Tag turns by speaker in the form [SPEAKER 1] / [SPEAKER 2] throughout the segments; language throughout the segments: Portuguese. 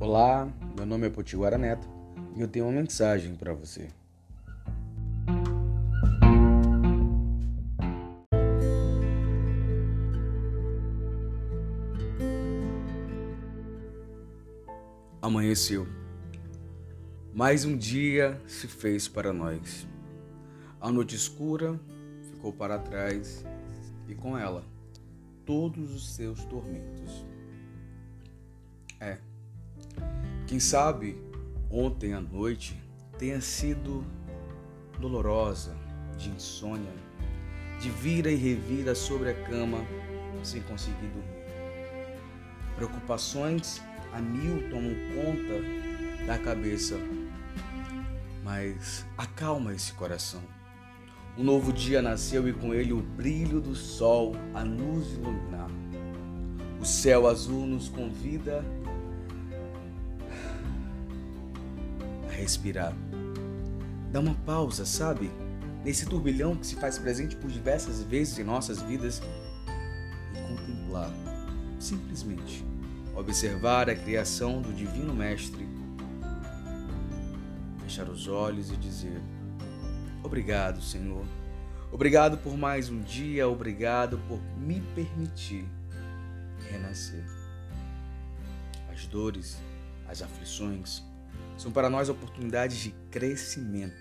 [SPEAKER 1] Olá, meu nome é Potiguara Neto e eu tenho uma mensagem para você. Amanheceu. Mais um dia se fez para nós. A noite escura ficou para trás e com ela todos os seus tormentos. É. Quem sabe ontem à noite tenha sido dolorosa, de insônia, de vira e revira sobre a cama sem conseguir dormir. Preocupações a mil tomam conta da cabeça, mas acalma esse coração um novo dia nasceu e com ele o brilho do sol a nos iluminar. O céu azul nos convida respirar. Dá uma pausa, sabe? Nesse turbilhão que se faz presente por diversas vezes em nossas vidas e contemplar, simplesmente observar a criação do Divino Mestre, fechar os olhos e dizer: Obrigado, Senhor. Obrigado por mais um dia, obrigado por me permitir renascer. As dores, as aflições são para nós oportunidades de crescimento.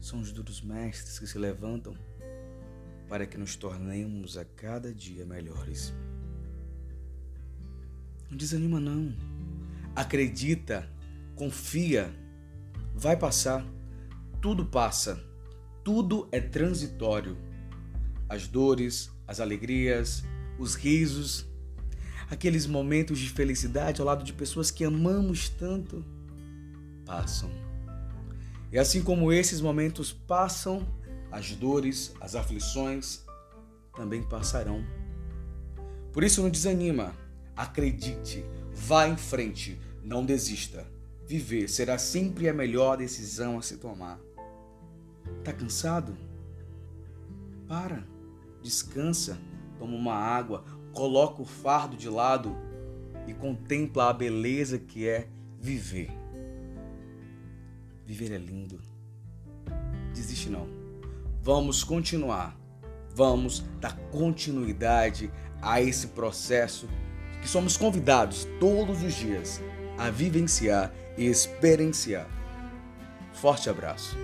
[SPEAKER 1] São os duros mestres que se levantam para que nos tornemos a cada dia melhores. Não desanima não. Acredita, confia vai passar. Tudo passa. Tudo é transitório. As dores, as alegrias, os risos, aqueles momentos de felicidade ao lado de pessoas que amamos tanto, passam. E assim como esses momentos passam, as dores, as aflições também passarão. Por isso não desanima, acredite, vá em frente, não desista. Viver será sempre a melhor decisão a se tomar. Tá cansado? Para, descansa, toma uma água, coloca o fardo de lado e contempla a beleza que é viver. Viver é lindo. Desiste não. Vamos continuar. Vamos dar continuidade a esse processo que somos convidados todos os dias a vivenciar e experienciar. Forte abraço.